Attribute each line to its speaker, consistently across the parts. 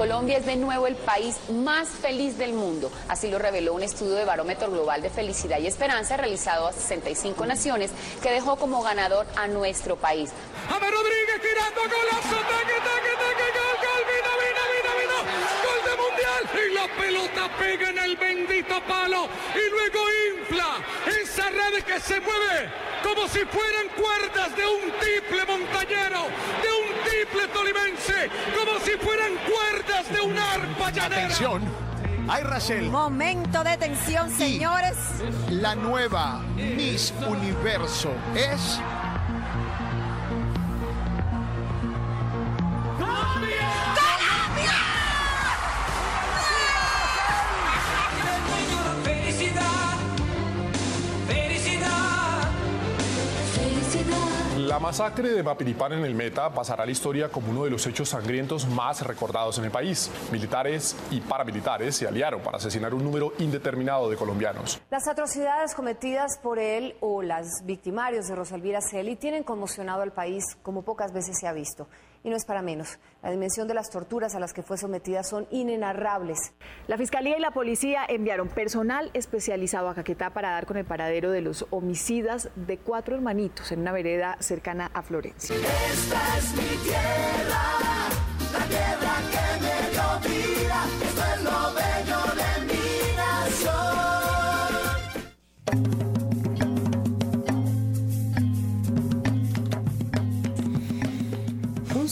Speaker 1: Colombia es de nuevo el país más feliz del mundo. Así lo reveló un estudio de Barómetro Global de Felicidad y Esperanza realizado a 65 naciones que dejó como ganador a nuestro país.
Speaker 2: James Rodríguez tirando golazo, taque, taque, taque, gol, gol, vino, vino, vino, vino. Gol de mundial y la pelota pega en el bendito palo y luego infla esa red que se mueve como si fueran cuerdas de un triple montañero, de un triple tolimense, como si fueran cuerdas de un arpa llanera.
Speaker 3: Atención, hay Rachel,
Speaker 4: Momento de tensión, señores.
Speaker 3: la nueva Miss Universo es
Speaker 5: La masacre de Mapiripán en el Meta pasará a la historia como uno de los hechos sangrientos más recordados en el país. Militares y paramilitares se aliaron para asesinar un número indeterminado de colombianos.
Speaker 4: Las atrocidades cometidas por él o las victimarios de Rosalvira Celi tienen conmocionado al país como pocas veces se ha visto. Y no es para menos. La dimensión de las torturas a las que fue sometida son inenarrables.
Speaker 6: La Fiscalía y la Policía enviaron personal especializado a Caquetá para dar con el paradero de los homicidas de cuatro hermanitos en una vereda cercana a Florencia.
Speaker 2: Esta es mi tierra, la tierra que me dio vida. Esto es lo bello de mi nación.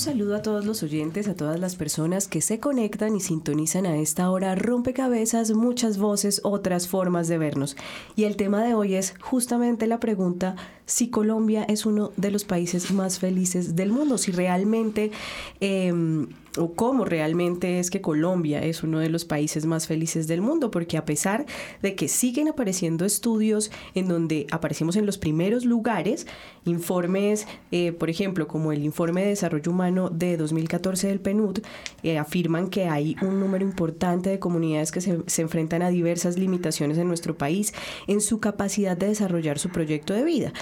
Speaker 7: Saludo a todos los oyentes, a todas las personas que se conectan y sintonizan a esta hora rompecabezas, muchas voces, otras formas de vernos. Y el tema de hoy es justamente la pregunta si Colombia es uno de los países más felices del mundo, si realmente... eh, o cómo realmente es que Colombia es uno de los países más felices del mundo, porque a pesar de que siguen apareciendo estudios en donde aparecemos en los primeros lugares, informes, eh, por ejemplo, como el informe de desarrollo humano de 2014 del PNUD, eh, afirman que hay un número importante de comunidades que se, se enfrentan a diversas limitaciones en nuestro país en su capacidad de desarrollar su proyecto de vida.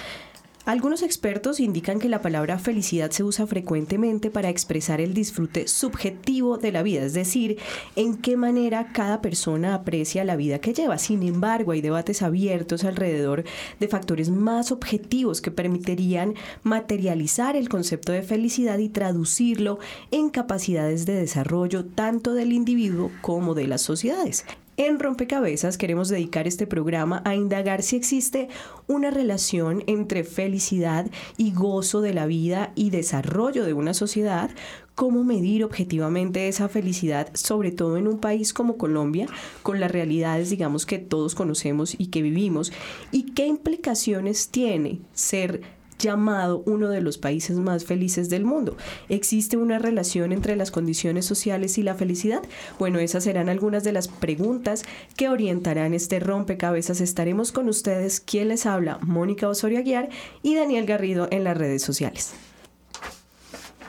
Speaker 7: Algunos expertos indican que la palabra felicidad se usa frecuentemente para expresar el disfrute subjetivo de la vida, es decir, en qué manera cada persona aprecia la vida que lleva. Sin embargo, hay debates abiertos alrededor de factores más objetivos que permitirían materializar el concepto de felicidad y traducirlo en capacidades de desarrollo tanto del individuo como de las sociedades. En Rompecabezas queremos dedicar este programa a indagar si existe una relación entre felicidad y gozo de la vida y desarrollo de una sociedad, cómo medir objetivamente esa felicidad, sobre todo en un país como Colombia, con las realidades, digamos, que todos conocemos y que vivimos, y qué implicaciones tiene ser llamado uno de los países más felices del mundo. ¿Existe una relación entre las condiciones sociales y la felicidad? Bueno, esas serán algunas de las preguntas que orientarán este rompecabezas. Estaremos con ustedes, quien les habla, Mónica Osorio Aguiar y Daniel Garrido en las redes sociales.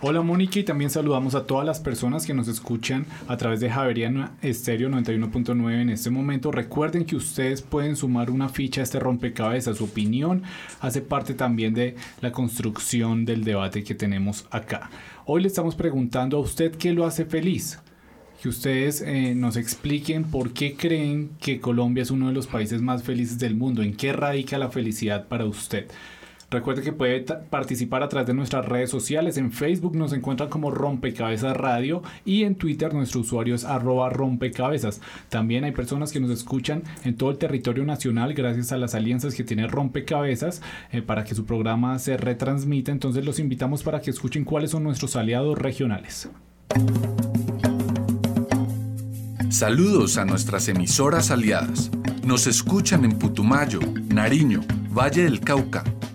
Speaker 8: Hola Mónica y también saludamos a todas las personas que nos escuchan a través de Javeriana Estéreo 91.9 en este momento. Recuerden que ustedes pueden sumar una ficha a este rompecabezas. Su opinión hace parte también de la construcción del debate que tenemos acá. Hoy le estamos preguntando a usted qué lo hace feliz. Que ustedes eh, nos expliquen por qué creen que Colombia es uno de los países más felices del mundo. ¿En qué radica la felicidad para usted? Recuerde que puede participar a través de nuestras redes sociales. En Facebook nos encuentran como Rompecabezas Radio y en Twitter nuestro usuario es arroba rompecabezas. También hay personas que nos escuchan en todo el territorio nacional gracias a las alianzas que tiene Rompecabezas eh, para que su programa se retransmita. Entonces los invitamos para que escuchen cuáles son nuestros aliados regionales.
Speaker 9: Saludos a nuestras emisoras aliadas. Nos escuchan en Putumayo, Nariño, Valle del Cauca,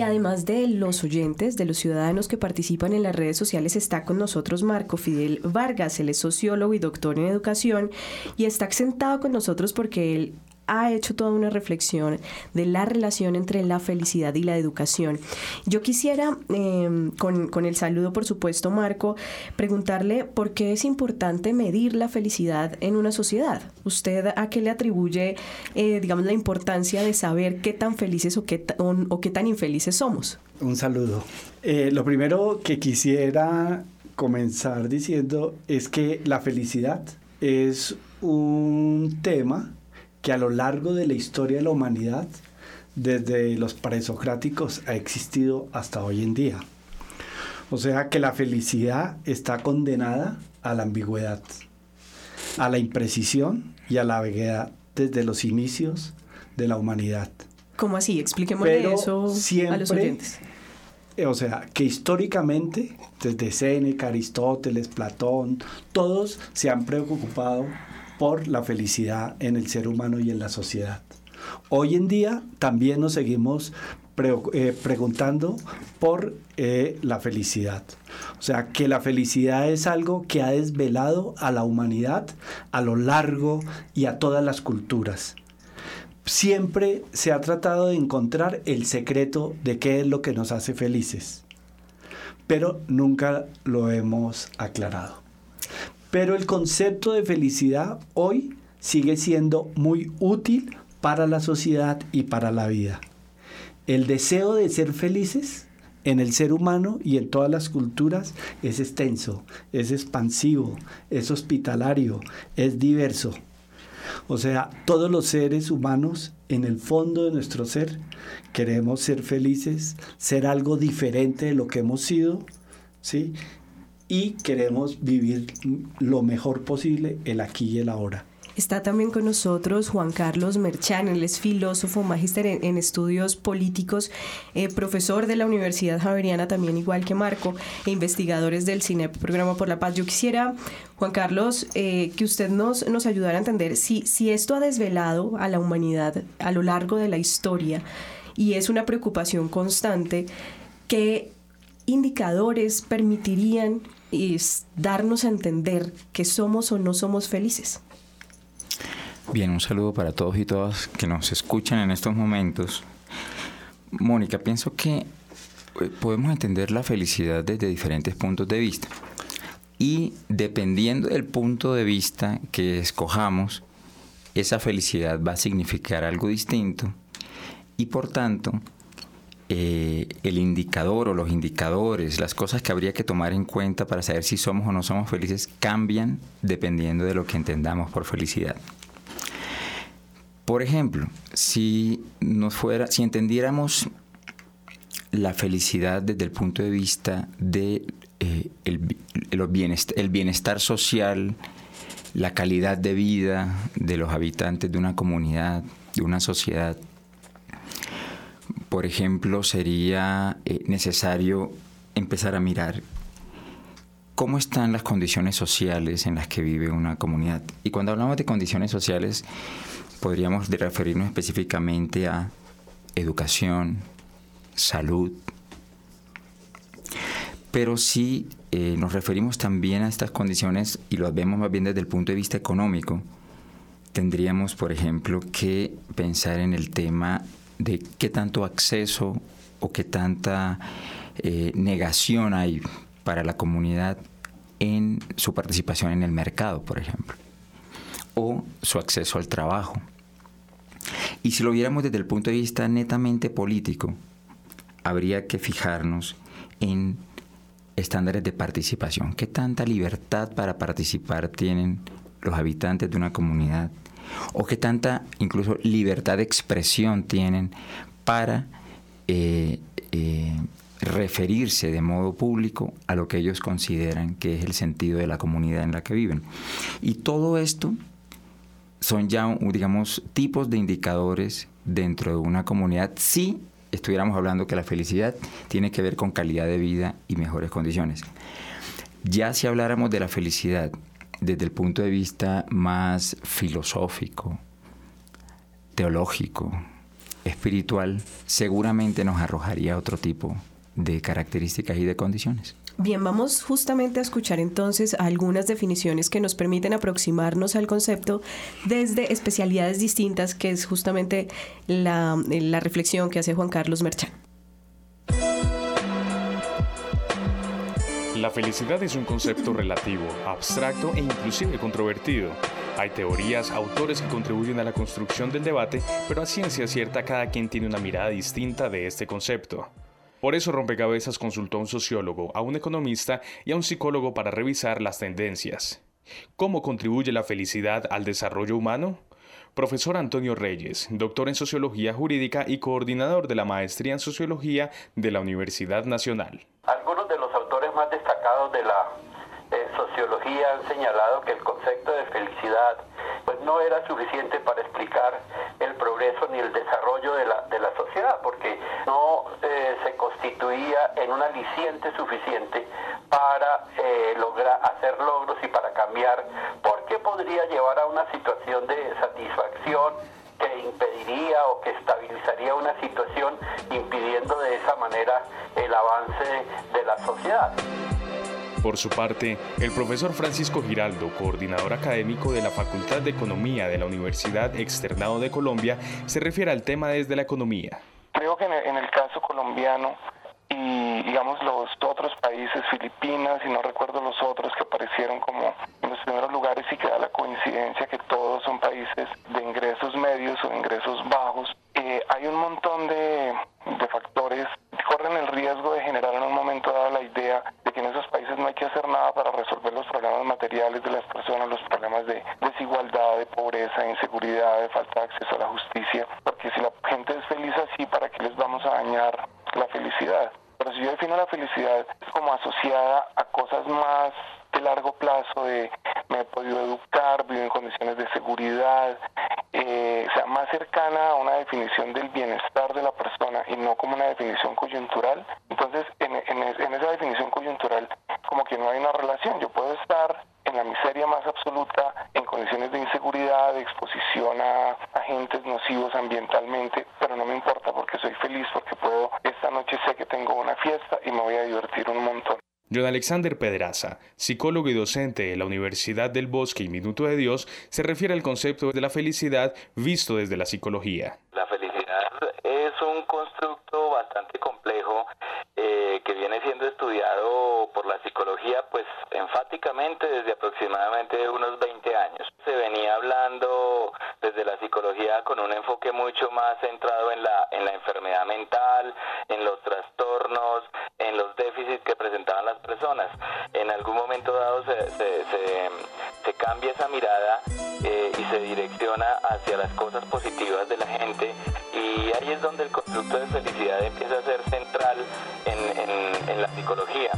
Speaker 7: Y además de los oyentes, de los ciudadanos que participan en las redes sociales, está con nosotros Marco Fidel Vargas. Él es sociólogo y doctor en educación y está sentado con nosotros porque él ha hecho toda una reflexión de la relación entre la felicidad y la educación. Yo quisiera, em, con, el saludo por supuesto, Marco, preguntarle por qué es importante medir la felicidad en una sociedad. ¿Usted a qué le atribuye, eh, digamos, la importancia de saber qué tan felices o qué, o, qué tan infelices somos?
Speaker 10: Un saludo. Eh, lo primero que quisiera comenzar diciendo es que la felicidad es un tema que a lo largo de la historia de la humanidad, desde los presocráticos, ha existido hasta hoy en día. O sea que la felicidad está condenada a la ambigüedad, a la imprecisión y a la vaguedad desde los inicios de la humanidad.
Speaker 7: ¿Cómo así? Expliquémosle eso a los oyentes.
Speaker 10: Eh, o sea, que históricamente, desde Séneca, Aristóteles, Platón, todos se han preocupado por la felicidad en el ser humano y en la sociedad. Hoy en día también nos seguimos eh, preguntando por eh, la felicidad. O sea, que la felicidad es algo que ha desvelado a la humanidad a lo largo y a todas las culturas. Siempre se ha tratado de encontrar el secreto de qué es lo que nos hace felices, pero nunca lo hemos aclarado. Pero el concepto de felicidad hoy sigue siendo muy útil para la sociedad y para la vida. El deseo de ser felices en el ser humano y en todas las culturas es extenso, es expansivo, es hospitalario, es diverso. O sea, todos los seres humanos en el fondo de nuestro ser queremos ser felices, ser algo diferente de lo que hemos sido, ¿sí? Y queremos vivir lo mejor posible el aquí y el ahora.
Speaker 7: Está también con nosotros Juan Carlos Merchán, él es filósofo, magíster en, estudios políticos, eh, profesor de la Universidad Javeriana, también igual que Marco, e investigadores del CINEP, Programa por la Paz. Yo quisiera, Juan Carlos, eh, que usted nos, nos ayudara a entender si, si esto ha desvelado a la humanidad a lo largo de la historia y es una preocupación constante, ¿qué indicadores permitirían es darnos a entender que somos o no somos felices.
Speaker 11: Bien, un saludo para todos y todas que nos escuchan en estos momentos. Mónica, pienso que eh, podemos entender la felicidad desde diferentes puntos de vista. Y dependiendo del punto de vista que escojamos, esa felicidad va a significar algo distinto y por tanto eh, el indicador o los indicadores, las cosas que habría que tomar en cuenta para saber si somos o no somos felices cambian dependiendo de lo que entendamos por felicidad. Por ejemplo, si nos fuera, si entendiéramos la felicidad desde el punto de vista de eh, el, bienestar, social, la calidad de vida de los habitantes de una comunidad, de una sociedad, por ejemplo, sería eh, necesario empezar a mirar cómo están las condiciones sociales en las que vive una comunidad. Y cuando hablamos de condiciones sociales, podríamos referirnos específicamente a educación, salud, pero si eh, nos referimos también a estas condiciones y lo vemos más bien desde el punto de vista económico, tendríamos, por ejemplo, que pensar en el tema de qué tanto acceso o qué tanta eh, negación hay para la comunidad en su participación en el mercado, por ejemplo, o su acceso al trabajo. Y si lo viéramos desde el punto de vista netamente político, habría que fijarnos en estándares de participación. ¿Qué tanta libertad para participar tienen los habitantes de una comunidad o qué tanta incluso libertad de expresión tienen para eh, eh, referirse de modo público a lo que ellos consideran que es el sentido de la comunidad en la que viven. Y todo esto son ya, digamos, tipos de indicadores dentro de una comunidad si estuviéramos hablando que la felicidad tiene que ver con calidad de vida y mejores condiciones. Ya si habláramos de la felicidad desde el punto de vista más filosófico, teológico, espiritual, seguramente nos arrojaría otro tipo de características y de condiciones.
Speaker 7: Bien, vamos justamente a escuchar entonces algunas definiciones que nos permiten aproximarnos al concepto desde especialidades distintas, que es justamente la, reflexión que hace Juan Carlos Merchán.
Speaker 12: La felicidad es un concepto relativo, abstracto e inclusive controvertido. Hay teorías, autores que contribuyen a la construcción del debate, pero a ciencia cierta cada quien tiene una mirada distinta de este concepto. Por eso Rompecabezas consultó a un sociólogo, a un economista y a un psicólogo para revisar las tendencias. ¿Cómo contribuye la felicidad al desarrollo humano? Profesor Antonio Reyes, doctor en Sociología Jurídica y coordinador de la Maestría en Sociología de la Universidad Nacional.
Speaker 13: Algunos de los de la eh, sociología han señalado que el concepto de felicidad pues, no era suficiente para explicar el progreso ni el desarrollo de la, de la sociedad, porque no eh, se constituía en un aliciente suficiente para eh, lograr hacer logros y para cambiar, porque podría llevar a una situación de satisfacción que impediría o que estabilizaría una situación impidiendo de esa manera el avance de la sociedad.
Speaker 12: Por su parte, el profesor Francisco Giraldo, coordinador académico de la Facultad de Economía de la Universidad Externado de Colombia, se refiere al tema desde la economía.
Speaker 14: Creo que en el caso colombiano y digamos los otros países, Filipinas y no recuerdo los otros que aparecieron como en los primeros lugares y que da la coincidencia que todos son países de ingresos medios o ingresos bajos, eh, hay un montón de, factores que corren el riesgo de generar en un momento dado la idea de que en esos países no hay que hacer nada para resolver los de las personas, los problemas de desigualdad, de pobreza, de inseguridad, de falta de acceso a la justicia, porque si la gente es feliz así, ¿para qué les vamos a dañar la felicidad? Pero si yo defino la felicidad es como asociada a cosas más de largo plazo, de me he podido educar, vivo en condiciones de seguridad, eh, o sea, más cercana a una definición del bienestar de la persona y no como una definición coyuntural. Entonces, en, en esa definición coyuntural, como que no hay una relación. Yo puedo estar en la miseria más absoluta, en condiciones de inseguridad, de exposición a agentes nocivos ambientalmente, pero no me importa porque soy feliz, porque puedo, esta noche sé que tengo una fiesta y me voy a divertir un montón.
Speaker 12: John Alexander Pedraza, psicólogo y docente de la Universidad del Bosque y Minuto de Dios, se refiere al concepto de la felicidad visto desde la psicología.
Speaker 15: Empieza a ser central en, en, en la psicología.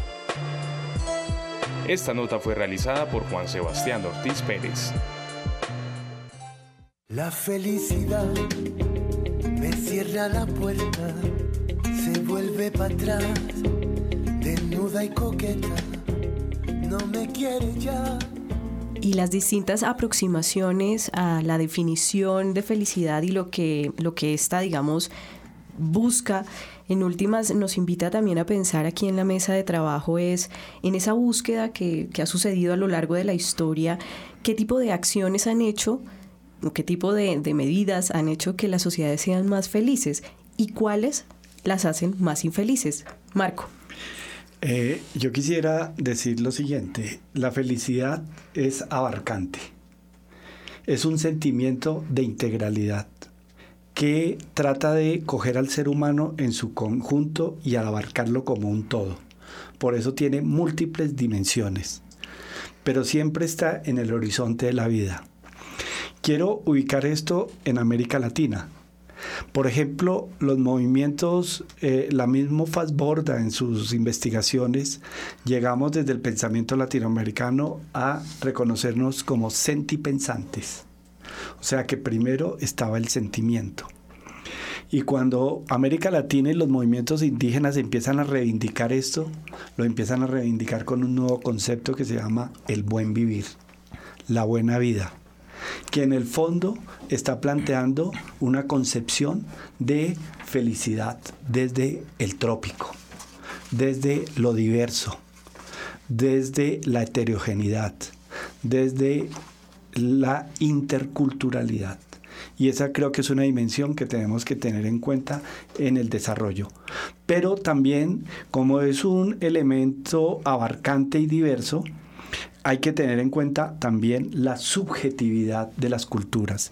Speaker 12: Esta nota fue realizada por Juan Sebastián Ortiz Pérez.
Speaker 16: La felicidad me cierra la puerta, se vuelve para atrás, desnuda y coqueta, no me quiere ya.
Speaker 7: Y las distintas aproximaciones a la definición de felicidad y lo que, lo que esta, digamos, busca en últimas nos invita también a pensar aquí en la mesa de trabajo es en esa búsqueda que, ha sucedido a lo largo de la historia, qué tipo de acciones han hecho, qué tipo de, medidas han hecho que las sociedades sean más felices y cuáles las hacen más infelices. Marco.
Speaker 10: Eh, yo quisiera decir lo siguiente, la felicidad es abarcante, es un sentimiento de integralidad que trata de coger al ser humano en su conjunto y abarcarlo como un todo. Por eso tiene múltiples dimensiones, pero siempre está en el horizonte de la vida. Quiero ubicar esto en América Latina, Por ejemplo, los movimientos, eh, la misma Fastborda en sus investigaciones, llegamos desde el pensamiento latinoamericano a reconocernos como sentipensantes. O sea que primero estaba el sentimiento. Y cuando América Latina y los movimientos indígenas empiezan a reivindicar esto, lo empiezan a reivindicar con un nuevo concepto que se llama el buen vivir, la buena vida que en el fondo está planteando una concepción de felicidad desde el trópico, desde lo diverso, desde la heterogeneidad, desde la interculturalidad. Y esa creo que es una dimensión que tenemos que tener en cuenta en el desarrollo. Pero también, como es un elemento abarcante y diverso, hay que tener en cuenta también la subjetividad de las culturas.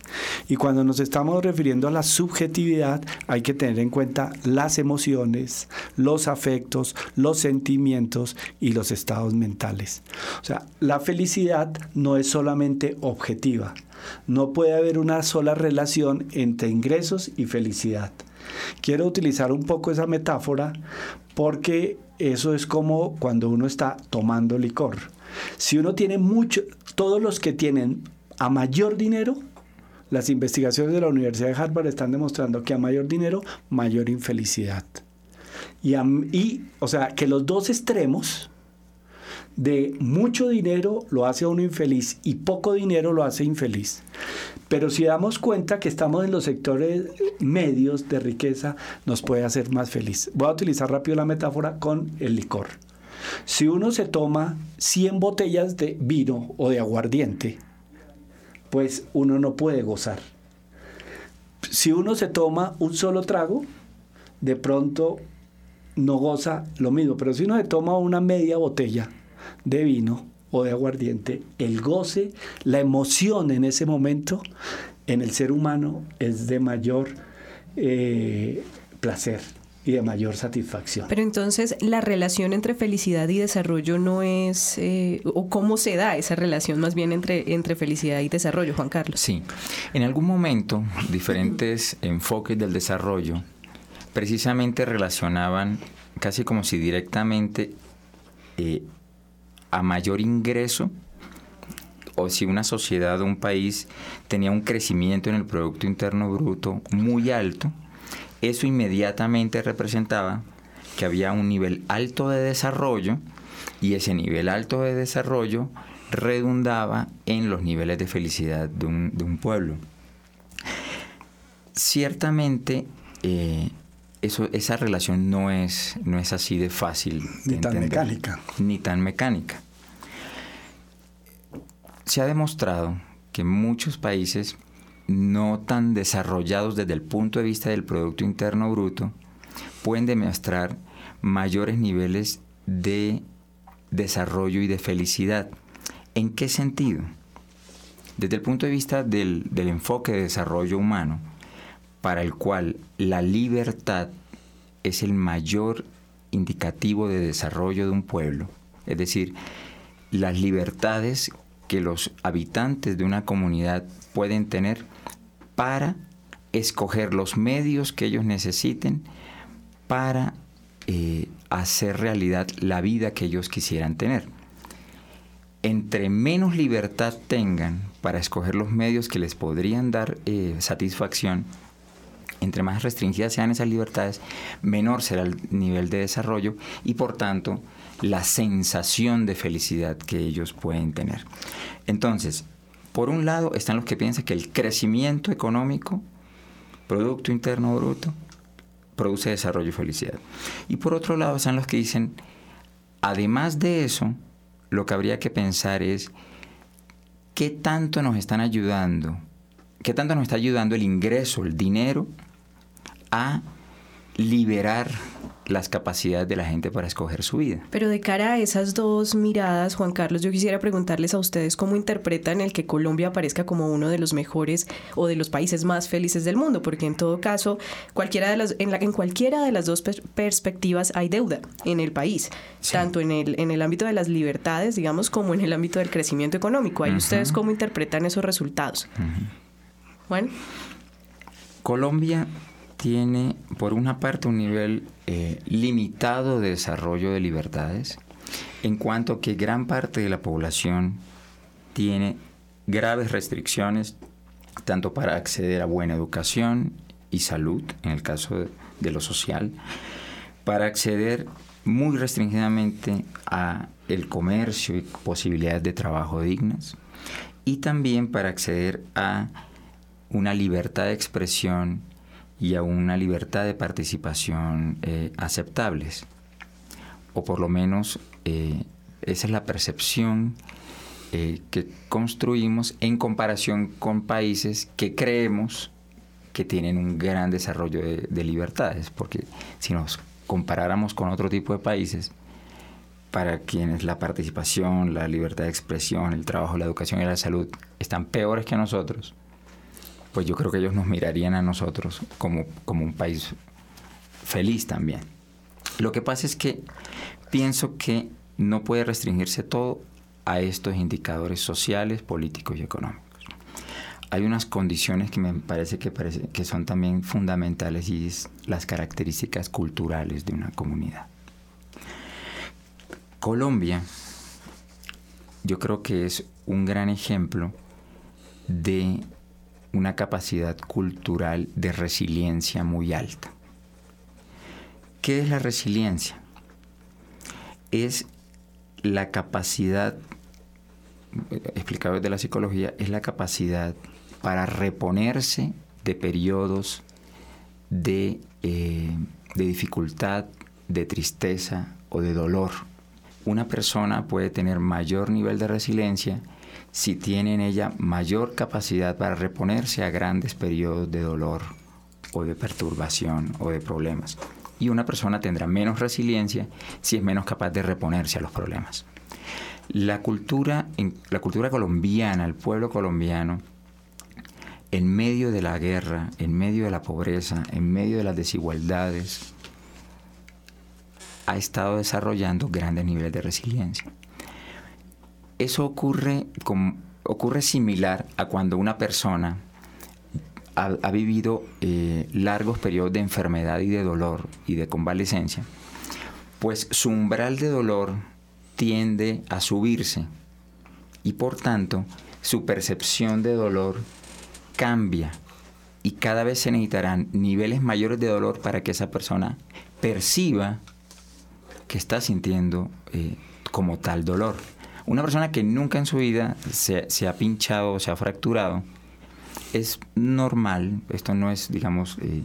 Speaker 10: Y cuando nos estamos refiriendo a la subjetividad, hay que tener en cuenta las emociones, los afectos, los sentimientos y los estados mentales. O sea, la felicidad no es solamente objetiva. No puede haber una sola relación entre ingresos y felicidad. Quiero utilizar un poco esa metáfora porque eso es como cuando uno está tomando licor si uno tiene mucho, todos los que tienen a mayor dinero, las investigaciones de la Universidad de Harvard están demostrando que a mayor dinero, mayor infelicidad. Y, y, o sea, que los dos extremos de mucho dinero lo hace a uno infeliz y poco dinero lo hace infeliz. Pero si damos cuenta que estamos en los sectores medios de riqueza, nos puede hacer más feliz. Voy a utilizar rápido la metáfora con el licor. Si uno se toma 100 botellas de vino o de aguardiente, pues uno no puede gozar. Si uno se toma un solo trago, de pronto no goza lo mismo, pero si uno se toma una media botella de vino o de aguardiente, el goce, la emoción en ese momento en el ser humano es de mayor eh, placer y de mayor satisfacción.
Speaker 7: Pero entonces la relación entre felicidad y desarrollo no es, eh, o cómo se da esa relación más bien entre, entre felicidad y desarrollo, Juan Carlos.
Speaker 11: Sí, en algún momento diferentes enfoques del desarrollo precisamente relacionaban casi como si directamente eh, a mayor ingreso o si una sociedad o un país tenía un crecimiento en el Producto Interno Bruto muy alto, eso inmediatamente representaba que había un nivel alto de desarrollo y ese nivel alto de desarrollo redundaba en los niveles de felicidad de un, pueblo. Ciertamente, eh, eso, esa relación no es, no es así de fácil.
Speaker 10: Ni tan mecánica.
Speaker 11: Ni tan mecánica. Se ha demostrado que muchos países no tan desarrollados desde el punto de vista del Producto Interno Bruto pueden demostrar mayores niveles de desarrollo y de felicidad. ¿En qué sentido? Desde el punto de vista del, del enfoque de desarrollo humano, para el cual la libertad es el mayor indicativo de desarrollo de un pueblo, es decir, las libertades que los habitantes de una comunidad pueden tener para escoger los medios que ellos necesiten para eh, hacer realidad la vida que ellos quisieran tener. Entre menos libertad tengan para escoger los medios que les podrían dar eh, satisfacción, entre más restringidas sean esas libertades, menor será el nivel de desarrollo y por tanto la sensación de felicidad que ellos pueden tener. Entonces, por un lado están los que piensan que el crecimiento económico, Producto Interno Bruto, produce desarrollo y felicidad. Y por otro lado están los que dicen, además de eso, lo que habría que pensar es qué tanto nos están ayudando, qué tanto nos está ayudando el ingreso, el dinero, a liberar las capacidades de la gente para escoger su vida.
Speaker 7: Pero de cara a esas dos miradas, Juan Carlos, yo quisiera preguntarles a ustedes cómo interpretan el que Colombia aparezca como uno de los mejores o de los países más felices del mundo, porque en todo caso, cualquiera de las, en, la, en cualquiera de las dos perspectivas hay deuda en el país, tanto en el, en el ámbito de las libertades, digamos, como en el ámbito del crecimiento económico. ¿Hay ustedes cómo interpretan esos resultados? Bueno.
Speaker 11: Colombia tiene, por una parte, un nivel eh, limitado de desarrollo de libertades, en cuanto que gran parte de la población tiene graves restricciones, tanto para acceder a buena educación y salud, en el caso de lo social, para acceder muy restringidamente a el comercio y posibilidades de trabajo dignas y también para acceder a una libertad de expresión y a una libertad de participación eh, aceptables. O por lo menos eh, esa es la percepción eh, que construimos en comparación con países que creemos que tienen un gran desarrollo de, de libertades, porque si nos comparáramos con otro tipo de países, para quienes la participación, la libertad de expresión, el trabajo, la educación y la salud están peores que nosotros, pues yo creo que ellos nos mirarían a nosotros como, como un país feliz también. Lo que pasa es que pienso que no puede restringirse todo a estos indicadores sociales, políticos y económicos. Hay unas condiciones que me parece que, parece que son también fundamentales y es las características culturales de una comunidad. Colombia, yo creo que es un gran ejemplo de una capacidad cultural de resiliencia muy alta. ¿Qué es la resiliencia? Es la capacidad, explicado desde la psicología, es la capacidad para reponerse de periodos de, eh, de dificultad, de tristeza o de dolor una persona puede tener mayor nivel de resiliencia si tiene en ella mayor capacidad para reponerse a grandes periodos de dolor o de perturbación o de problemas. Y una persona tendrá menos resiliencia si es menos capaz de reponerse a los problemas. La cultura, la cultura colombiana, el pueblo colombiano, en medio de la guerra, en medio de la pobreza, en medio de las desigualdades, ha estado desarrollando grandes niveles de resiliencia. Eso ocurre, similar a cuando una persona ha, vivido eh, largos periodos de enfermedad y de dolor y de convalecencia, pues su umbral de dolor tiende a subirse y por tanto su percepción de dolor cambia y cada vez se necesitarán niveles mayores de dolor para que esa persona perciba que está sintiendo eh, como tal dolor. Una persona que nunca en su vida se, ha pinchado o se ha fracturado, es normal, esto no es, digamos, eh,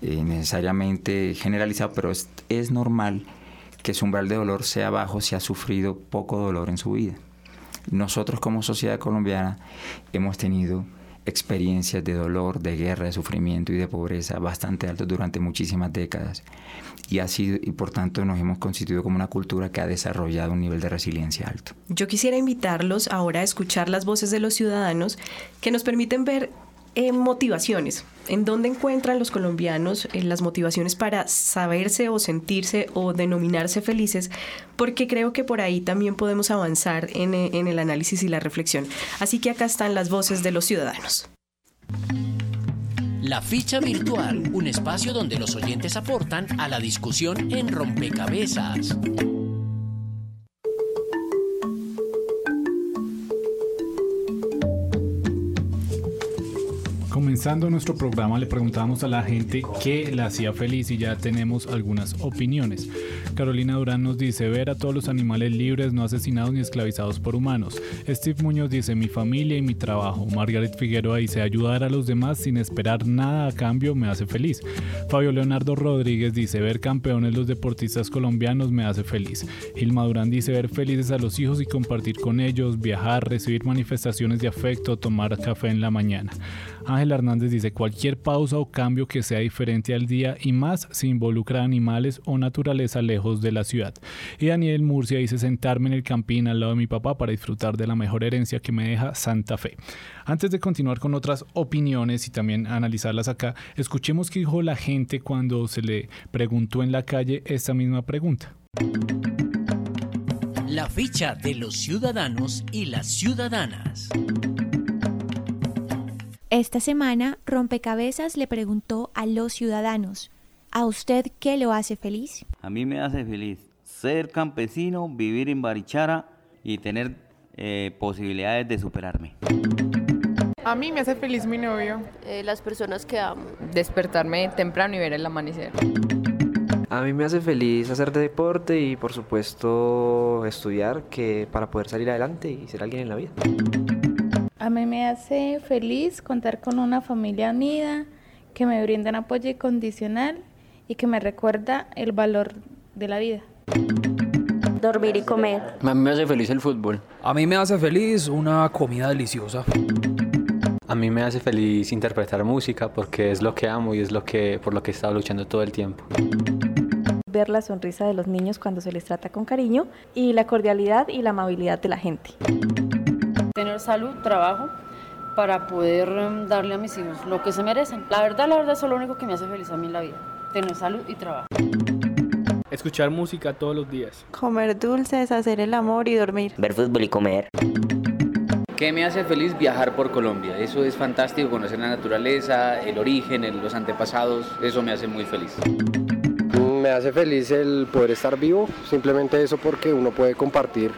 Speaker 11: eh, necesariamente generalizado, pero es, es normal que su umbral de dolor sea bajo si ha sufrido poco dolor en su vida. Nosotros como sociedad colombiana hemos tenido experiencias de dolor, de guerra, de sufrimiento y de pobreza bastante altos durante muchísimas décadas. Y así, y por tanto nos hemos constituido como una cultura que ha desarrollado un nivel de resiliencia alto.
Speaker 7: Yo quisiera invitarlos ahora a escuchar las voces de los ciudadanos que nos permiten ver eh, motivaciones. ¿En dónde encuentran los colombianos eh, las motivaciones para saberse o sentirse o denominarse felices? Porque creo que por ahí también podemos avanzar en, eh, en el análisis y la reflexión. Así que acá están las voces de los ciudadanos.
Speaker 17: La ficha virtual, un espacio donde los oyentes aportan a la discusión en rompecabezas.
Speaker 8: Comenzando nuestro programa le preguntamos a la gente qué la hacía feliz y ya tenemos algunas opiniones. Carolina Durán nos dice ver a todos los animales libres, no asesinados ni esclavizados por humanos. Steve Muñoz dice mi familia y mi trabajo. Margaret Figueroa dice ayudar a los demás sin esperar nada a cambio me hace feliz. Fabio Leonardo Rodríguez dice ver campeones los deportistas colombianos me hace feliz. Gilma Durán dice ver felices a los hijos y compartir con ellos, viajar, recibir manifestaciones de afecto, tomar café en la mañana. Ángel Hernández dice, cualquier pausa o cambio que sea diferente al día y más si involucra animales o naturaleza lejos de la ciudad. Y Daniel Murcia dice, sentarme en el campín al lado de mi papá para disfrutar de la mejor herencia que me deja Santa Fe. Antes de continuar con otras opiniones y también analizarlas acá, escuchemos qué dijo la gente cuando se le preguntó en la calle esta misma pregunta.
Speaker 17: La ficha de los ciudadanos y las ciudadanas.
Speaker 18: Esta semana, Rompecabezas le preguntó a los ciudadanos, ¿a usted qué lo hace feliz?
Speaker 19: A mí me hace feliz ser campesino, vivir en Barichara y tener eh, posibilidades de superarme.
Speaker 20: A mí me hace feliz mi novio.
Speaker 21: Eh, las personas que amo.
Speaker 22: Despertarme temprano y ver el amanecer.
Speaker 23: A mí me hace feliz hacer deporte y por supuesto estudiar que para poder salir adelante y ser alguien en la vida.
Speaker 24: A mí me hace feliz contar con una familia unida, que me brinda un apoyo incondicional y que me recuerda el valor de la vida.
Speaker 25: Dormir y comer.
Speaker 26: A mí me hace feliz el fútbol.
Speaker 27: A mí me hace feliz una comida deliciosa.
Speaker 28: A mí me hace feliz interpretar música porque es lo que amo y es lo que por lo que he estado luchando todo el tiempo.
Speaker 25: Ver la sonrisa de los niños cuando se les trata con cariño y la cordialidad y la amabilidad de la gente.
Speaker 29: Salud, trabajo, para poder em, darle a mis hijos lo que se merecen. La verdad, la verdad, es lo único que me hace feliz a mí en la vida. Tener salud y trabajo.
Speaker 27: Escuchar música todos los días.
Speaker 25: Comer dulces, hacer el amor y dormir.
Speaker 26: Ver fútbol y comer.
Speaker 30: ¿Qué me hace feliz? Viajar por Colombia. Eso es fantástico, conocer la naturaleza, el origen, los antepasados. Eso me hace muy feliz.
Speaker 31: Me hace feliz el poder estar vivo, simplemente eso porque uno puede compartir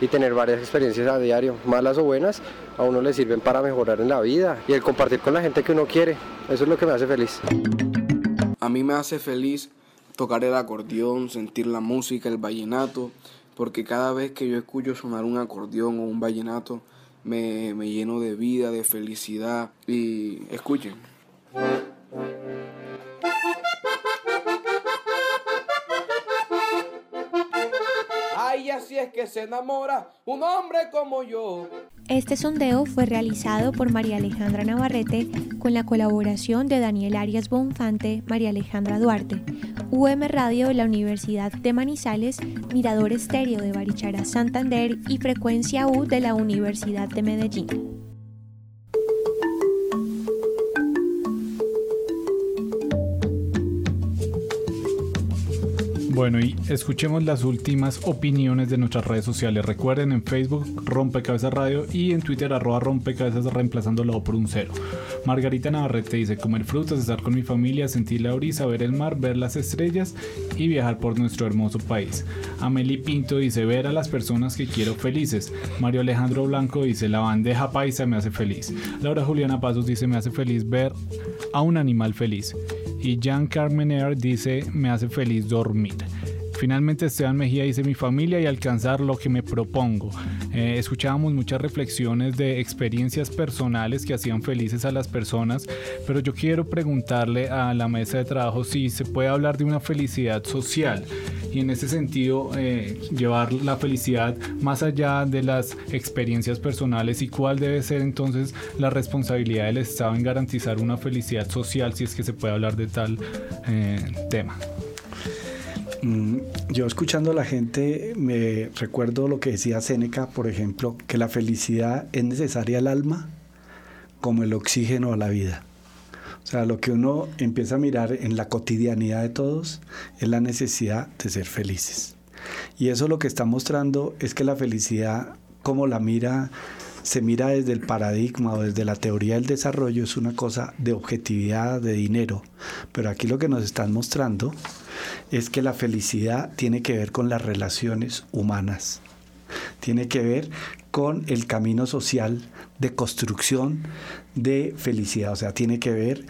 Speaker 31: y tener varias experiencias a diario, malas o buenas, a uno le sirven para mejorar en la vida y el compartir con la gente que uno quiere, eso es lo que me hace feliz.
Speaker 32: A mí me hace feliz tocar el acordeón, sentir la música, el vallenato, porque cada vez que yo escucho sonar un acordeón o un vallenato, me, me lleno de vida, de felicidad y escuchen.
Speaker 33: Así es que se enamora un hombre como yo.
Speaker 18: Este sondeo fue realizado por María Alejandra Navarrete con la colaboración de Daniel Arias Bonfante, María Alejandra Duarte, UM Radio de la Universidad de Manizales, Mirador Estéreo de Barichara Santander y Frecuencia U de la Universidad de Medellín.
Speaker 8: Bueno, y escuchemos las últimas opiniones de nuestras redes sociales. Recuerden en Facebook Rompecabezas Radio y en Twitter arroba Rompecabezas reemplazándolo por un cero. Margarita Navarrete dice comer frutas, estar con mi familia, sentir la brisa, ver el mar, ver las estrellas y viajar por nuestro hermoso país. Amelie Pinto dice ver a las personas que quiero felices. Mario Alejandro Blanco dice la bandeja paisa me hace feliz. Laura Juliana Pasos dice me hace feliz ver a un animal feliz. Y Jean Carmener dice me hace feliz dormir. Finalmente Esteban Mejía dice mi familia y alcanzar lo que me propongo. Eh, escuchábamos muchas reflexiones de experiencias personales que hacían felices a las personas, pero yo quiero preguntarle a la mesa de trabajo si se puede hablar de una felicidad social y en ese sentido eh, llevar la felicidad más allá de las experiencias personales y cuál debe ser entonces la responsabilidad del Estado en garantizar una felicidad social si es que se puede hablar de tal eh, tema.
Speaker 10: Mm, yo escuchando a la gente me recuerdo lo que decía Séneca, por ejemplo, que la felicidad es necesaria al alma como el oxígeno a la vida. O sea, lo que uno empieza a mirar en la cotidianidad de todos es la necesidad de ser felices. Y eso lo que está mostrando es que la felicidad, como la mira, se mira desde el paradigma o desde la teoría del desarrollo, es una cosa de objetividad, de dinero. Pero aquí lo que nos están mostrando es que la felicidad tiene que ver con las relaciones humanas, tiene que ver con el camino social de construcción de felicidad, o sea, tiene que ver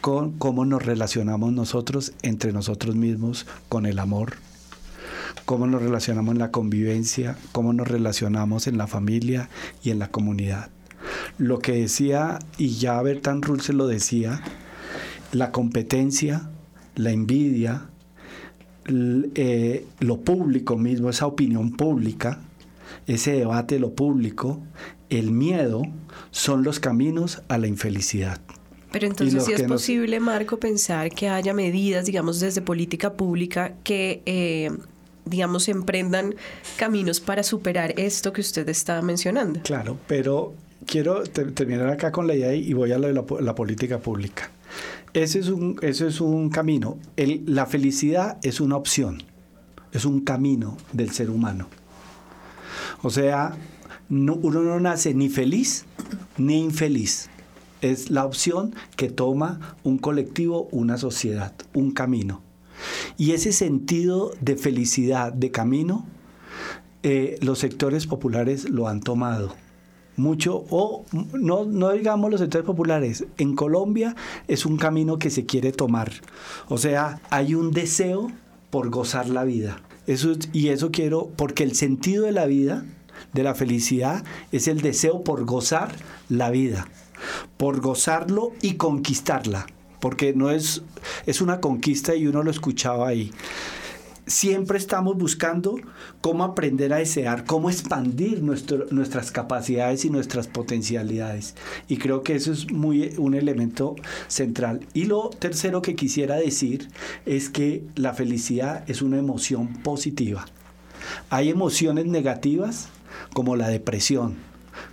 Speaker 10: con cómo nos relacionamos nosotros entre nosotros mismos con el amor, cómo nos relacionamos en la convivencia, cómo nos relacionamos en la familia y en la comunidad. Lo que decía, y ya Bertrand Russell lo decía, la competencia, la envidia, eh, lo público mismo, esa opinión pública, ese debate de lo público, el miedo, son los caminos a la infelicidad.
Speaker 7: Pero entonces sí es posible, Marco, pensar que haya medidas, digamos, desde política pública que, eh, digamos, emprendan caminos para superar esto que usted está mencionando.
Speaker 10: Claro, pero quiero terminar acá con la idea y voy a lo de la política pública. Ese es un, es un camino. la felicidad es una opción, es un camino del ser humano. O sea, uno no nace ni feliz ni infeliz. es la opción que toma un colectivo, una sociedad, un camino. Y ese sentido de felicidad, de camino, eh, los sectores populares lo han tomado mucho, o no, no digamos los sectores populares, en Colombia es un camino que se quiere tomar. O sea, hay un deseo por gozar la vida. Eso, y eso quiero, porque el sentido de la vida, de la felicidad, es el deseo por gozar la vida, por gozarlo y conquistarla, porque no es, es una conquista y uno lo escuchaba ahí siempre estamos buscando cómo aprender a desear, cómo expandir nuestras capacidades y nuestras potencialidades. Y creo que eso es muy un elemento central. Y lo tercero que quisiera decir es que la felicidad es una emoción positiva. Hay emociones negativas como la depresión,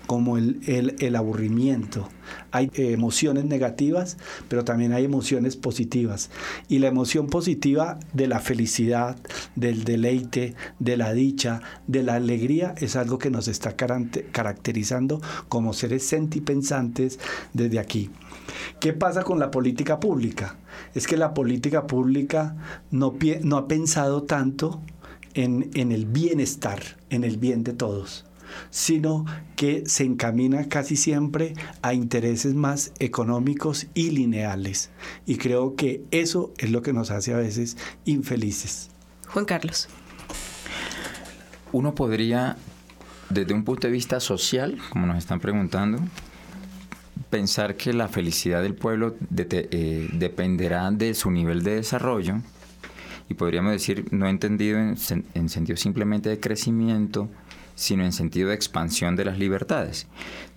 Speaker 10: como el, el, aburrimiento. Hay eh, emociones negativas, pero también hay emociones positivas. Y la emoción positiva de la felicidad, del deleite, de la dicha, de la alegría, es algo que nos está caracterizando como seres sentipensantes desde aquí. ¿Qué pasa con la política pública? Es que la política pública no, no ha pensado tanto en, en el bienestar, en el bien de todos sino que se encamina casi siempre a intereses más económicos y lineales. Y creo que eso es lo que nos hace a veces infelices.
Speaker 7: Juan Carlos.
Speaker 11: Uno podría, desde un punto de vista social, como nos están preguntando, pensar que la felicidad del pueblo eh, dependerá de su nivel de desarrollo y podríamos decir, no entendido en, en sentido simplemente de crecimiento, sino en sentido de expansión de las libertades.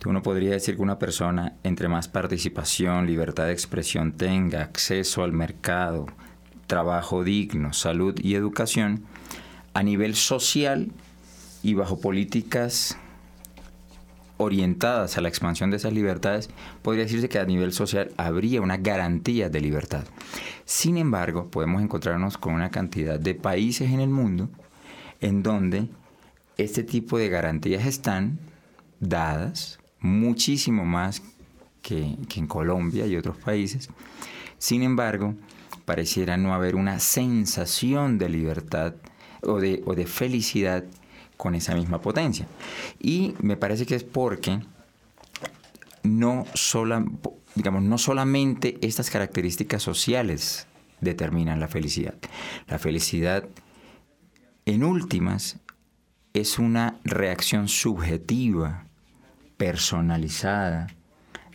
Speaker 11: uno podría decir que una persona, entre más participación, libertad de expresión tenga, acceso al mercado, trabajo digno, salud y educación, a nivel social y bajo políticas orientadas a la expansión de esas libertades, podría decirse que a nivel social habría una garantía de libertad. Sin embargo, podemos encontrarnos con una cantidad de países en el mundo en donde este tipo de garantías están dadas muchísimo más que, en Colombia y otros países. Sin embargo, pareciera no haber una sensación de libertad o de, felicidad con esa misma potencia. Y me parece que es porque no, digamos, no solamente estas características sociales determinan la felicidad. La felicidad, en últimas, es una reacción subjetiva, personalizada,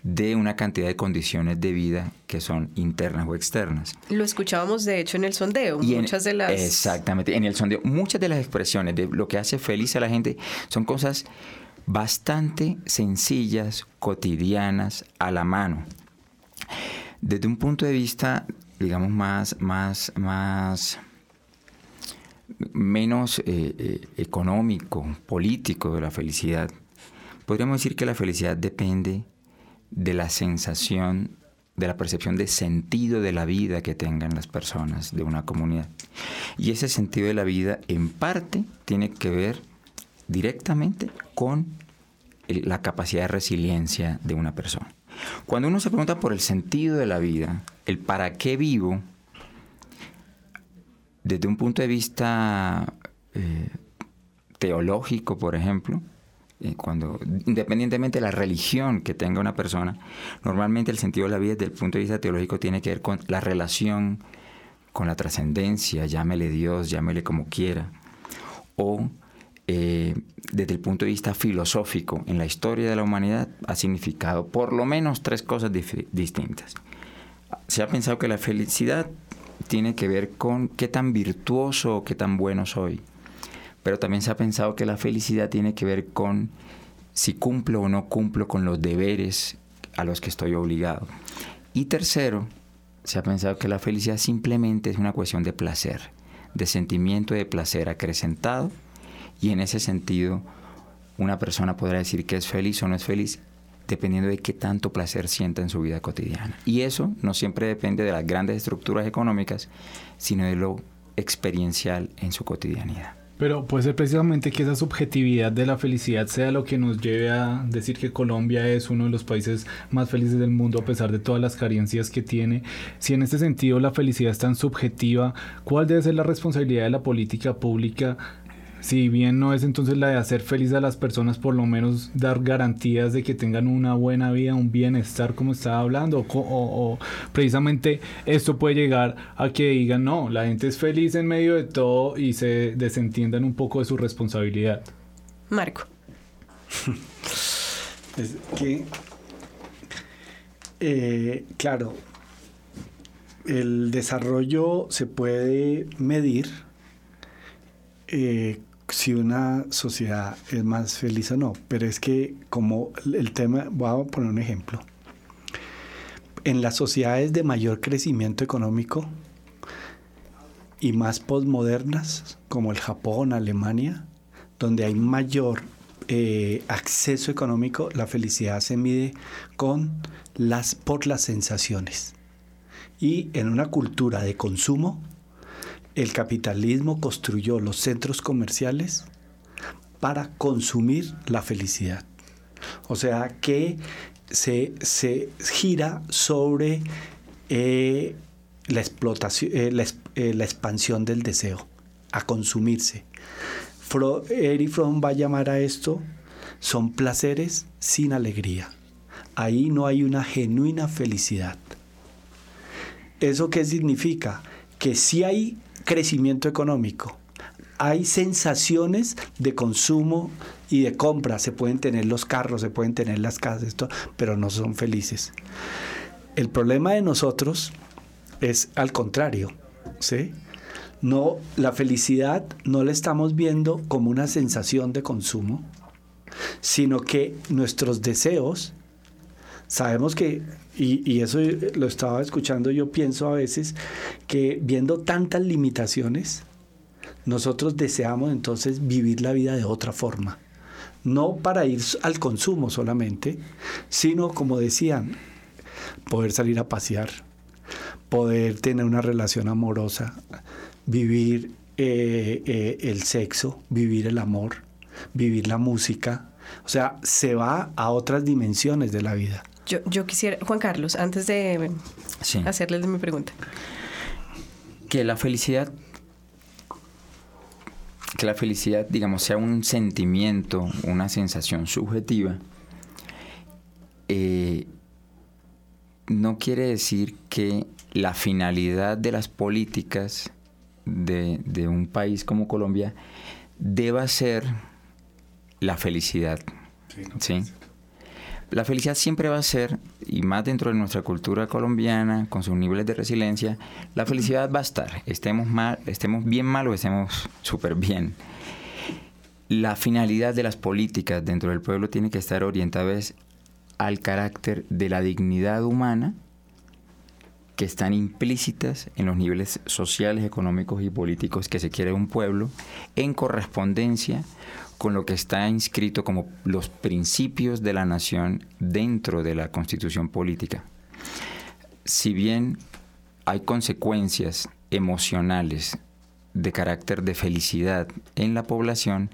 Speaker 11: de una cantidad de condiciones de vida que son internas o externas.
Speaker 7: Lo escuchábamos de hecho en el sondeo, muchas de las...
Speaker 11: Exactamente, en el sondeo, muchas de las expresiones de lo que hace feliz a la gente son cosas bastante sencillas, cotidianas, a la mano. Desde un punto de vista, digamos, más, más, más menos eh, eh, económico, político de la felicidad, podríamos decir que la felicidad depende de la sensación, de la percepción de sentido de la vida que tengan las personas de una comunidad. Y ese sentido de la vida en parte tiene que ver directamente con la capacidad de resiliencia de una persona. Cuando uno se pregunta por el sentido de la vida, el para qué vivo, desde un punto de vista eh, teológico, por ejemplo, eh, cuando independientemente de la religión que tenga una persona, normalmente el sentido de la vida desde el punto de vista teológico tiene que ver con la relación con la trascendencia, llámele Dios, llámele como quiera, o eh, desde el punto de vista filosófico, en la historia de la humanidad ha significado por lo menos tres cosas distintas. Se ha pensado que la felicidad tiene que ver con qué tan virtuoso o qué tan bueno soy. Pero también se ha pensado que la felicidad tiene que ver con si cumplo o no cumplo con los deberes a los que estoy obligado. Y tercero, se ha pensado que la felicidad simplemente es una cuestión de placer, de sentimiento de placer acrecentado. Y en ese sentido, una persona podrá decir que es feliz o no es feliz dependiendo de qué tanto placer sienta en su vida cotidiana. Y eso no siempre depende de las grandes estructuras económicas, sino de lo experiencial en su cotidianidad.
Speaker 8: Pero puede ser precisamente que esa subjetividad de la felicidad sea lo que nos lleve a decir que Colombia es uno de los países más felices del mundo a pesar de todas las carencias que tiene. Si en este sentido la felicidad es tan subjetiva, ¿cuál debe ser la responsabilidad de la política pública si bien no es entonces la de hacer feliz a las personas, por lo menos dar garantías de que tengan una buena vida, un bienestar, como estaba hablando, o, precisamente esto puede llegar a que digan, no, la gente es feliz en medio de todo y se desentiendan un poco de su responsabilidad.
Speaker 7: Marco.
Speaker 10: es que, eh, claro, el desarrollo se puede medir eh, si una sociedad es más feliz o no, pero es que como el tema, voy a poner un ejemplo. En las sociedades de mayor crecimiento económico y más postmodernas, como el Japón, Alemania, donde hay mayor eh, acceso económico, la felicidad se mide con las, por las sensaciones. Y en una cultura de consumo, el capitalismo construyó los centros comerciales para consumir la felicidad. O sea que se, gira sobre eh, la explotación, eh, eh, la, expansión del deseo, a consumirse. Eric Fromm va a llamar a esto son placeres sin alegría. Ahí no hay una genuina felicidad. ¿Eso qué significa? Que si hay crecimiento económico. Hay sensaciones de consumo y de compra. Se pueden tener los carros, se pueden tener las casas, esto, pero no son felices. El problema de nosotros es al contrario, ¿sí? No, la felicidad no la estamos viendo como una sensación de consumo, sino que nuestros deseos, sabemos que y, eso lo estaba escuchando, yo pienso a veces que viendo tantas limitaciones, nosotros deseamos entonces vivir la vida de otra forma. No para ir al consumo solamente, sino, como decían, poder salir a pasear, poder tener una relación amorosa, vivir eh, eh, el sexo, vivir el amor, vivir la música. O sea, se va a otras dimensiones de la vida.
Speaker 7: Yo, yo quisiera, Juan Carlos, antes de hacerles mi pregunta.
Speaker 11: Que la felicidad, que la felicidad, digamos, sea un sentimiento, una sensación subjetiva, eh, no quiere decir que la finalidad de las políticas de, de un país como Colombia deba ser la felicidad. ¿sí? La felicidad siempre va a ser, y más dentro de nuestra cultura colombiana, con sus niveles de resiliencia, la felicidad va a estar, estemos, mal, estemos bien mal o estemos súper bien. La finalidad de las políticas dentro del pueblo tiene que estar orientada al carácter de la dignidad humana que están implícitas en los niveles sociales, económicos y políticos que se quiere un pueblo, en correspondencia con lo que está inscrito como los principios de la nación dentro de la constitución política. Si bien hay consecuencias emocionales de carácter de felicidad en la población,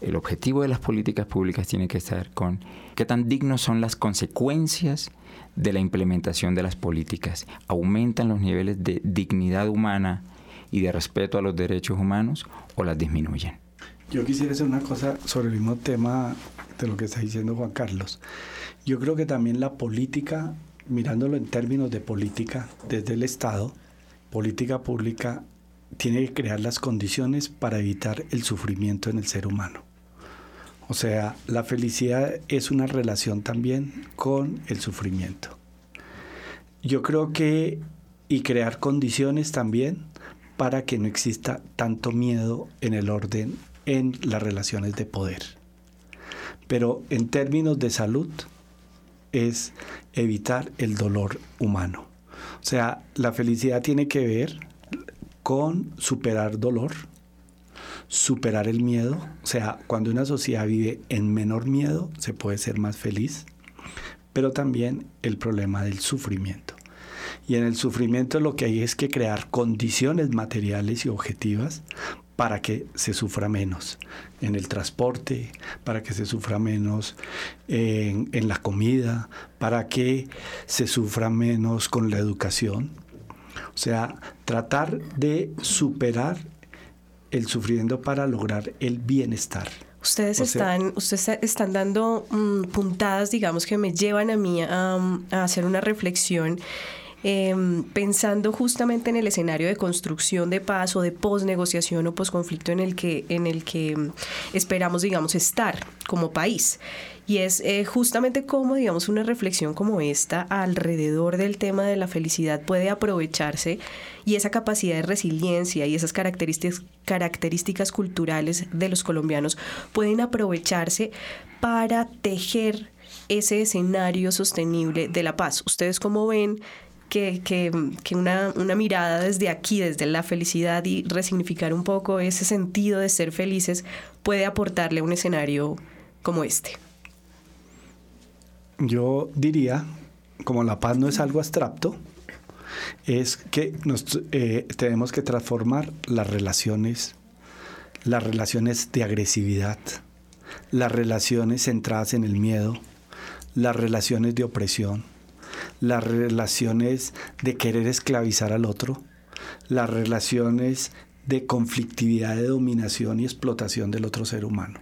Speaker 11: el objetivo de las políticas públicas tiene que estar con qué tan dignos son las consecuencias de la implementación de las políticas. ¿Aumentan los niveles de dignidad humana y de respeto a los derechos humanos o las disminuyen?
Speaker 10: Yo quisiera hacer una cosa sobre el mismo tema de lo que está diciendo Juan Carlos. Yo creo que también la política, mirándolo en términos de política desde el Estado, política pública tiene que crear las condiciones para evitar el sufrimiento en el ser humano. O sea, la felicidad es una relación también con el sufrimiento. Yo creo que, y crear condiciones también para que no exista tanto miedo en el orden en las relaciones de poder. Pero en términos de salud es evitar el dolor humano. O sea, la felicidad tiene que ver con superar dolor, superar el miedo. O sea, cuando una sociedad vive en menor miedo, se puede ser más feliz, pero también el problema del sufrimiento. Y en el sufrimiento lo que hay es que crear condiciones materiales y objetivas para que se sufra menos en el transporte, para que se sufra menos en, en la comida, para que se sufra menos con la educación. O sea, tratar de superar el sufrimiento para lograr el bienestar.
Speaker 7: Ustedes están, ustedes están dando mm, puntadas, digamos, que me llevan a mí a, a hacer una reflexión Em, pensando justamente en el escenario de construcción de paz o de posnegociación o posconflicto en el que, en el que em, esperamos, digamos, estar como país. Y es eh, justamente cómo, digamos, una reflexión como esta alrededor del tema de la felicidad puede aprovecharse y esa capacidad de resiliencia y esas características, características culturales de los colombianos pueden aprovecharse para tejer ese escenario sostenible de la paz. ¿Ustedes cómo ven que, que, una, una, mirada desde aquí, desde la felicidad y resignificar un poco ese sentido de ser felices puede aportarle un escenario como este?
Speaker 10: Yo diría, como la paz no es algo abstracto, es que nos, eh, tenemos que transformar las relaciones, las relaciones de agresividad, las relaciones centradas en el miedo, las relaciones de opresión, las relaciones de querer esclavizar al otro, las relaciones de conflictividad, de dominación y explotación del otro ser humano,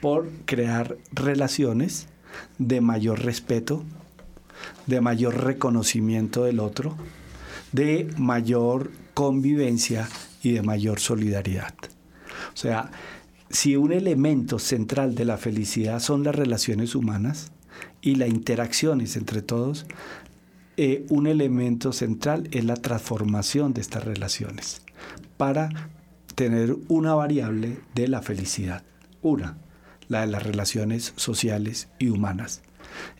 Speaker 10: por crear relaciones de mayor respeto, de mayor reconocimiento del otro, de mayor convivencia y de mayor solidaridad. O sea, si un elemento central de la felicidad son las relaciones humanas, y las interacciones entre todos, eh, un elemento central es la transformación de estas relaciones para tener una variable de la felicidad. Una, la de las relaciones sociales y humanas.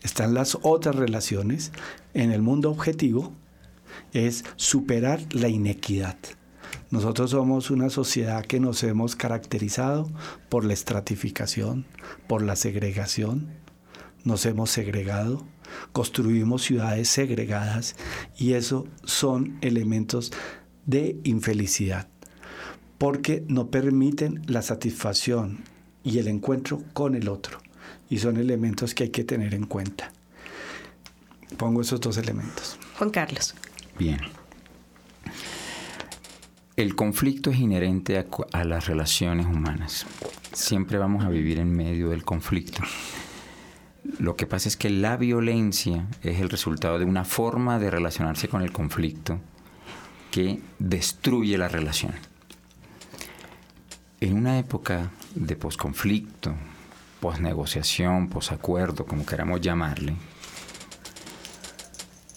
Speaker 10: Están las otras relaciones. En el mundo objetivo es superar la inequidad. Nosotros somos una sociedad que nos hemos caracterizado por la estratificación, por la segregación, nos hemos segregado, construimos ciudades segregadas y eso son elementos de infelicidad porque no permiten la satisfacción y el encuentro con el otro y son elementos que hay que tener en cuenta. Pongo esos dos elementos.
Speaker 7: Juan Carlos.
Speaker 11: Bien. El conflicto es inherente a, a, las relaciones humanas. Siempre vamos a vivir en medio del conflicto. Lo que pasa es que la violencia es el resultado de una forma de relacionarse con el conflicto que destruye la relación. En una época de posconflicto, posnegociación, posacuerdo, como queramos llamarle,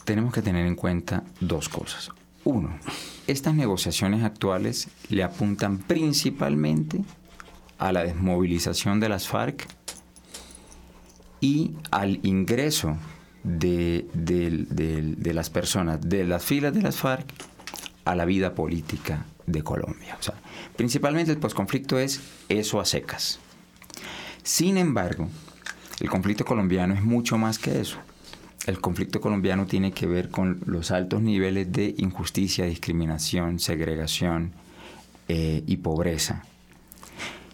Speaker 11: tenemos que tener en cuenta dos cosas. Uno, estas negociaciones actuales le apuntan principalmente a la desmovilización de las FARC y al ingreso de, las personas de las filas de las FARC a la vida política de Colombia. O sea, principalmente el posconflicto es eso a secas. Sin embargo, el conflicto colombiano es mucho más que eso. El conflicto colombiano tiene que ver con los altos niveles de injusticia, discriminación, segregación eh, y pobreza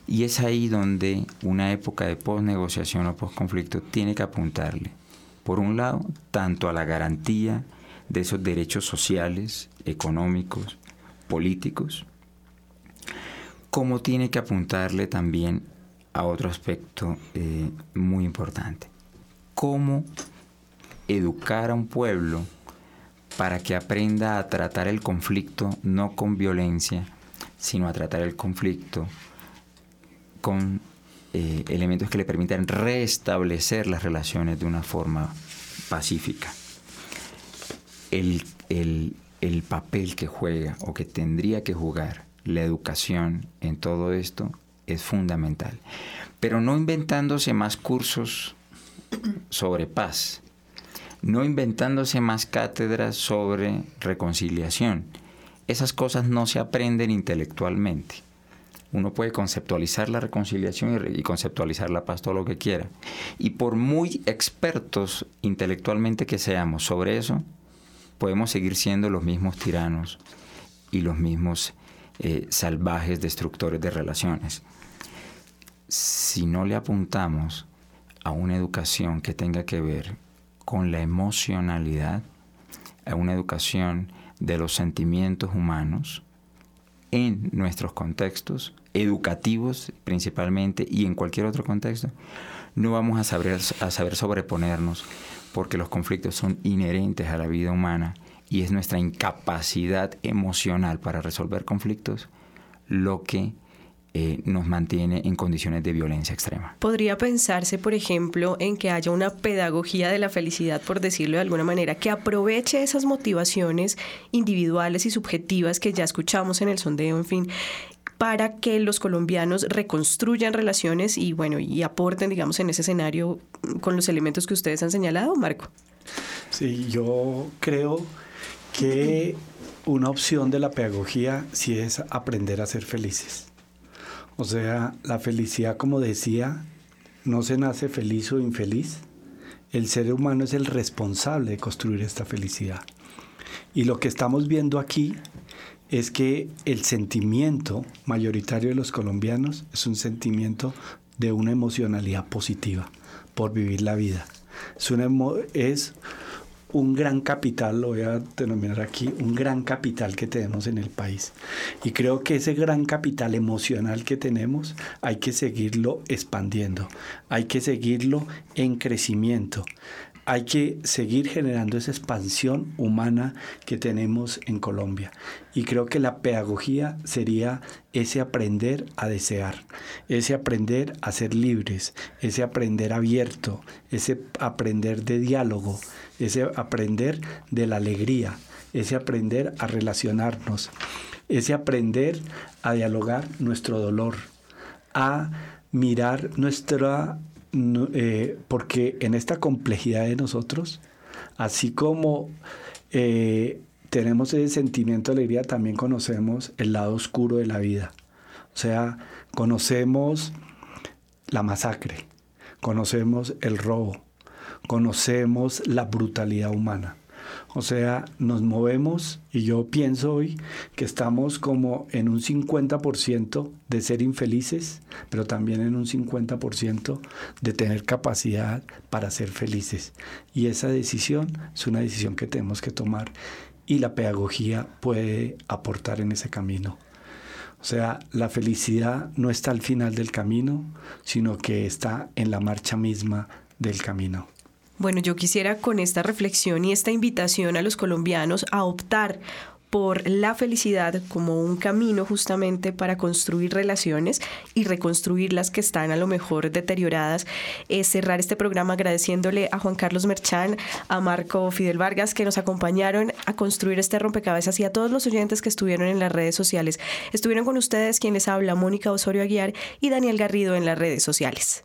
Speaker 11: y es ahí donde una época de posnegociación o posconflicto tiene que apuntarle, por un lado, tanto a la garantía de esos derechos sociales, económicos, políticos, como tiene que apuntarle también a otro aspecto eh, muy importante. Cómo educar a un pueblo para que aprenda a tratar el conflicto no con violencia, sino a tratar el conflicto con eh, elementos que le permitan restablecer las relaciones de una forma pacífica. El, el papel que juega o que tendría que jugar la educación en todo esto es fundamental. Pero no inventándose más cursos sobre paz, no inventándose más cátedras sobre reconciliación. Esas cosas no se aprenden intelectualmente uno puede conceptualizar la reconciliación y, conceptualizar la paz todo lo que quiera. Y por muy expertos intelectualmente que seamos sobre eso, podemos seguir siendo los mismos tiranos y los mismos eh, salvajes, destructores de relaciones. Si no le apuntamos a una educación que tenga que ver con la emocionalidad, a una educación de los sentimientos humanos en nuestros contextos educativos principalmente y en cualquier otro contexto, no vamos a saber, a saber sobreponernos porque los conflictos son inherentes a la vida humana y es nuestra incapacidad emocional para resolver conflictos lo que eh, nos mantiene en condiciones de violencia extrema.
Speaker 7: Podría pensarse, por ejemplo, en que haya una pedagogía de la felicidad, por decirlo de alguna manera, que aproveche esas motivaciones individuales y subjetivas que ya escuchamos en el sondeo, en fin, para que los colombianos reconstruyan relaciones y bueno, y aporten, digamos, en ese escenario con los elementos que ustedes han señalado, Marco.
Speaker 10: Sí, yo creo que una opción de la pedagogía sí es aprender a ser felices. O sea, la felicidad, como decía, no se nace feliz o infeliz. El ser humano es el responsable de construir esta felicidad. Y lo que estamos viendo aquí es que el sentimiento mayoritario de los colombianos es un sentimiento de una emocionalidad positiva por vivir la vida. Es, una, es un gran capital, lo voy a denominar aquí, un gran capital que tenemos en el país. Y creo que ese gran capital emocional que tenemos hay que seguirlo expandiendo, hay que seguirlo en crecimiento hay que seguir generando esa expansión humana que tenemos en Colombia. Y creo que la pedagogía sería ese aprender a desear, ese aprender a ser libres, ese aprender abierto, ese aprender de diálogo, ese aprender de la alegría, ese aprender a relacionarnos, ese aprender a dialogar nuestro dolor, a mirar nuestra eh, porque en esta complejidad de nosotros, así como eh, tenemos ese sentimiento de alegría, también conocemos el lado oscuro de la vida. O sea, conocemos la masacre, conocemos el robo, conocemos la brutalidad humana. O sea, nos movemos y yo pienso hoy que estamos como en un 50% de ser infelices, pero también en un 50% de tener capacidad para ser felices. Y esa decisión es una decisión que tenemos que tomar y la pedagogía puede aportar en ese camino. O sea, la felicidad no está al final del camino, sino que está en la marcha misma del camino.
Speaker 7: Bueno, yo quisiera con esta reflexión y esta invitación a los colombianos a optar por la felicidad como un camino justamente para construir relaciones y reconstruir las que están a lo mejor deterioradas. Cerrar este programa agradeciéndole a Juan Carlos Merchán, a Marco Fidel Vargas que nos acompañaron a construir este rompecabezas y a todos los oyentes que estuvieron en las redes sociales. Estuvieron con ustedes quien les habla, Mónica Osorio Aguiar y Daniel Garrido en las redes sociales.